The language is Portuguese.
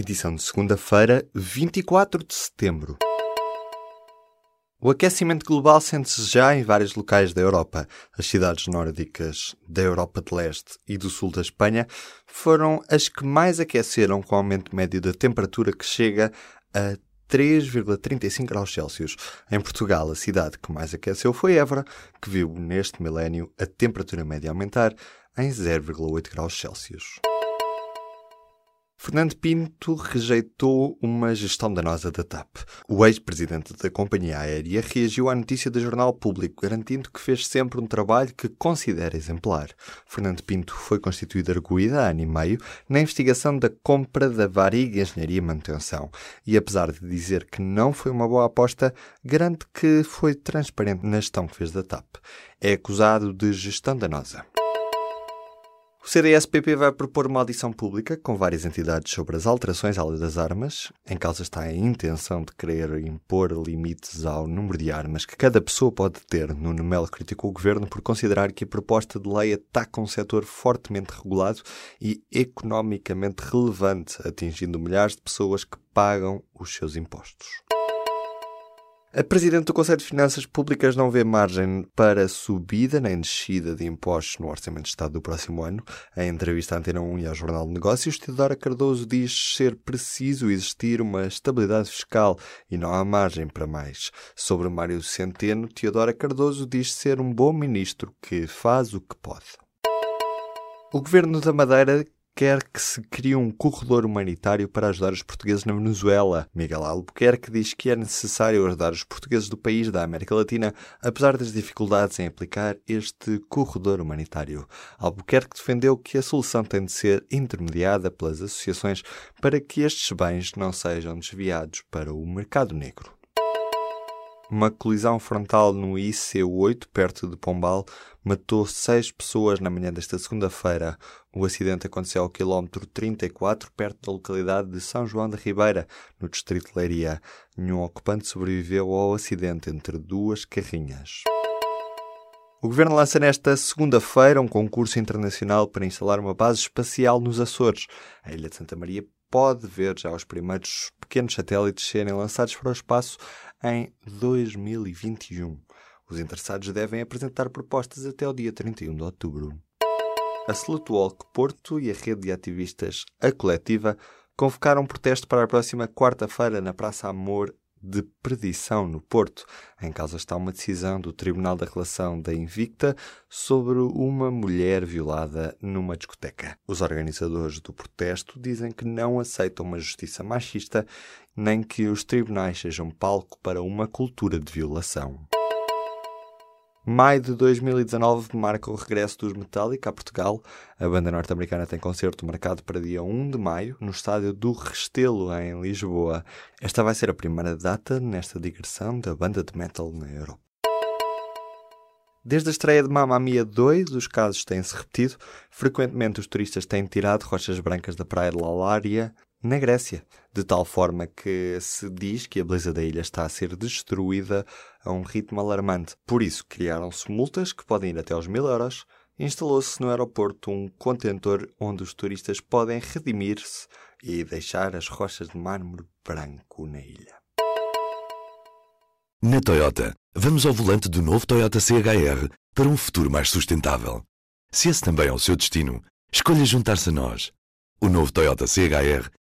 edição de segunda-feira, 24 de setembro. O aquecimento global sente-se já em vários locais da Europa. As cidades nórdicas da Europa de Leste e do sul da Espanha foram as que mais aqueceram com o aumento médio da temperatura que chega a 3,35 graus Celsius. Em Portugal, a cidade que mais aqueceu foi Évora, que viu neste milénio a temperatura média aumentar em 0,8 graus Celsius. Fernando Pinto rejeitou uma gestão danosa da TAP. O ex-presidente da companhia aérea reagiu à notícia do Jornal Público, garantindo que fez sempre um trabalho que considera exemplar. Fernando Pinto foi constituído arguído há ano e meio na investigação da compra da Variga Engenharia e Manutenção. E apesar de dizer que não foi uma boa aposta, garante que foi transparente na gestão que fez da TAP. É acusado de gestão danosa. O CDS-PP vai propor uma audição pública com várias entidades sobre as alterações à lei das armas. Em causa está a intenção de querer impor limites ao número de armas que cada pessoa pode ter. Nuno Melo criticou o governo por considerar que a proposta de lei ataca um setor fortemente regulado e economicamente relevante, atingindo milhares de pessoas que pagam os seus impostos. A Presidente do Conselho de Finanças Públicas não vê margem para subida nem descida de impostos no Orçamento de Estado do próximo ano. Em entrevista à Antena 1 e ao Jornal de Negócios, Teodora Cardoso diz ser preciso existir uma estabilidade fiscal e não há margem para mais. Sobre Mário Centeno, Teodora Cardoso diz ser um bom ministro que faz o que pode. O Governo da Madeira quer que se crie um corredor humanitário para ajudar os portugueses na Venezuela. Miguel Albuquerque diz que é necessário ajudar os portugueses do país da América Latina, apesar das dificuldades em aplicar este corredor humanitário. Albuquerque defendeu que a solução tem de ser intermediada pelas associações para que estes bens não sejam desviados para o mercado negro. Uma colisão frontal no IC8, perto de Pombal, matou seis pessoas na manhã desta segunda-feira. O acidente aconteceu ao quilómetro 34, perto da localidade de São João da Ribeira, no distrito de Leiria. Nenhum ocupante sobreviveu ao acidente entre duas carrinhas. O governo lança nesta segunda-feira um concurso internacional para instalar uma base espacial nos Açores. A Ilha de Santa Maria pode ver já os primeiros pequenos satélites serem lançados para o espaço em 2021. Os interessados devem apresentar propostas até o dia 31 de outubro. A Slutwalk Porto e a rede de ativistas A Coletiva convocaram um protesto para a próxima quarta-feira na Praça Amor de Perdição, no Porto. Em causa está uma decisão do Tribunal da Relação da Invicta sobre uma mulher violada numa discoteca. Os organizadores do protesto dizem que não aceitam uma justiça machista nem que os tribunais sejam palco para uma cultura de violação. Maio de 2019 marca o regresso dos Metallica a Portugal. A banda norte-americana tem concerto marcado para dia 1 de maio no estádio do Restelo, em Lisboa. Esta vai ser a primeira data nesta digressão da banda de metal na Europa. Desde a estreia de Mamma Mia 2, os casos têm-se repetido. Frequentemente os turistas têm tirado rochas brancas da praia de Lalária, na Grécia, de tal forma que se diz que a beleza da ilha está a ser destruída a um ritmo alarmante. Por isso, criaram-se multas que podem ir até aos mil euros. Instalou-se no aeroporto um contentor onde os turistas podem redimir-se e deixar as rochas de mármore branco na ilha. Na Toyota, vamos ao volante do novo Toyota CHR para um futuro mais sustentável. Se esse também é o seu destino, escolha juntar-se a nós. O novo Toyota CHR